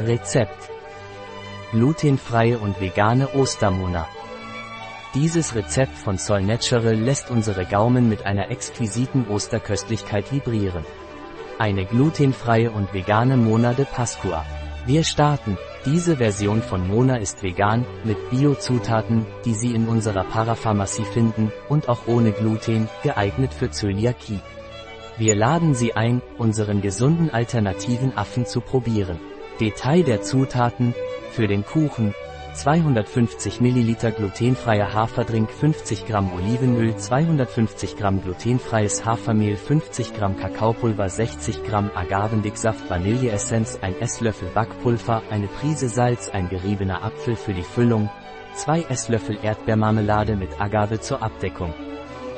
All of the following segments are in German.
Rezept. Glutenfreie und vegane Ostermona. Dieses Rezept von Sol Natural lässt unsere Gaumen mit einer exquisiten Osterköstlichkeit vibrieren. Eine glutenfreie und vegane Mona de Pascua. Wir starten. Diese Version von Mona ist vegan, mit Bio-Zutaten, die Sie in unserer Parapharmacie finden, und auch ohne Gluten, geeignet für Zöliakie. Wir laden Sie ein, unseren gesunden alternativen Affen zu probieren. Detail der Zutaten, für den Kuchen, 250 ml glutenfreier Haferdrink 50 g Olivenöl 250 g glutenfreies Hafermehl 50 g Kakaopulver 60 g Agavendicksaft Vanilleessenz 1 Esslöffel Backpulver eine Prise Salz ein geriebener Apfel für die Füllung 2 Esslöffel Erdbeermarmelade mit Agave zur Abdeckung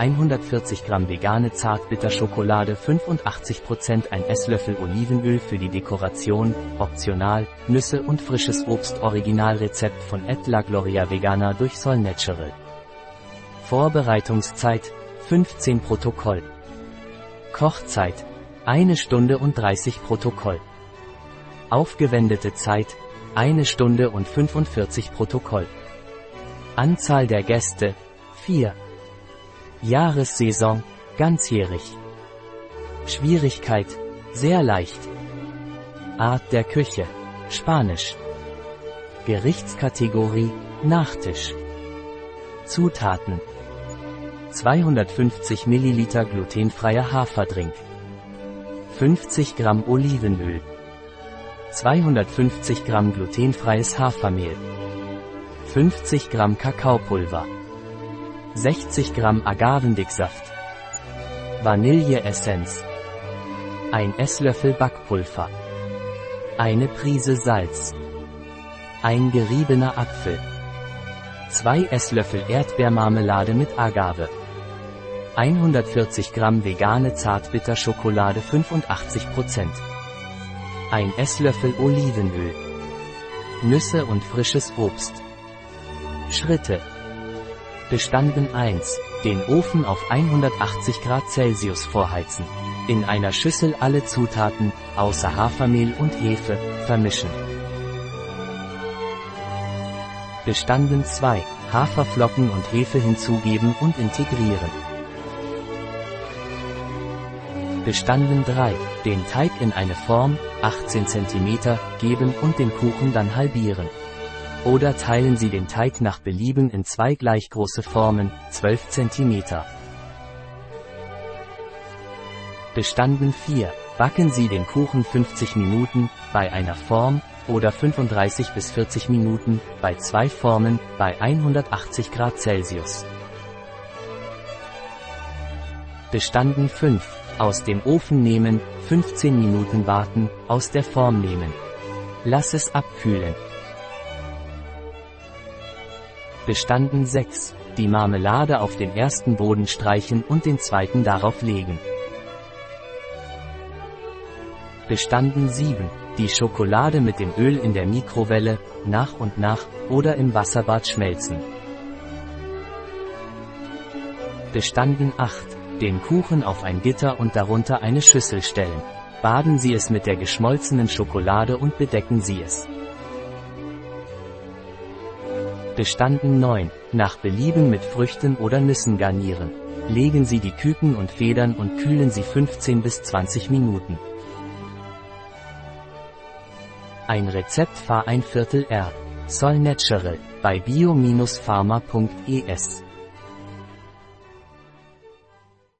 140 Gramm vegane Zartbitterschokolade 85% ein Esslöffel Olivenöl für die Dekoration, optional, Nüsse und frisches Obst Originalrezept von Et La Gloria Vegana durch Sol Natural. Vorbereitungszeit 15 Protokoll. Kochzeit 1 Stunde und 30 Protokoll. Aufgewendete Zeit 1 Stunde und 45 Protokoll. Anzahl der Gäste 4. Jahressaison, ganzjährig. Schwierigkeit, sehr leicht. Art der Küche, Spanisch. Gerichtskategorie, Nachtisch. Zutaten. 250 ml glutenfreier Haferdrink. 50 Gramm Olivenöl. 250 Gramm glutenfreies Hafermehl. 50 Gramm Kakaopulver. 60 Gramm Agavendicksaft. Vanilleessenz. Ein Esslöffel Backpulver. Eine Prise Salz. Ein geriebener Apfel. 2 Esslöffel Erdbeermarmelade mit Agave. 140 Gramm vegane Zartbitterschokolade 85%. Ein Esslöffel Olivenöl. Nüsse und frisches Obst. Schritte Bestanden 1. Den Ofen auf 180 Grad Celsius vorheizen. In einer Schüssel alle Zutaten, außer Hafermehl und Hefe, vermischen. Bestanden 2. Haferflocken und Hefe hinzugeben und integrieren. Bestanden 3. Den Teig in eine Form, 18 cm, geben und den Kuchen dann halbieren. Oder teilen Sie den Teig nach Belieben in zwei gleich große Formen, 12 cm. Bestanden 4. Backen Sie den Kuchen 50 Minuten, bei einer Form, oder 35 bis 40 Minuten, bei zwei Formen, bei 180 Grad Celsius. Bestanden 5. Aus dem Ofen nehmen, 15 Minuten warten, aus der Form nehmen. Lass es abkühlen. Bestanden 6. Die Marmelade auf den ersten Boden streichen und den zweiten darauf legen. Bestanden 7. Die Schokolade mit dem Öl in der Mikrowelle, nach und nach, oder im Wasserbad schmelzen. Bestanden 8. Den Kuchen auf ein Gitter und darunter eine Schüssel stellen. Baden Sie es mit der geschmolzenen Schokolade und bedecken Sie es. Bestanden 9. Nach Belieben mit Früchten oder Nüssen garnieren. Legen Sie die Küken und Federn und kühlen sie 15 bis 20 Minuten. Ein Rezept Fahr ein Viertel R. Sol Natural bei bio-pharma.es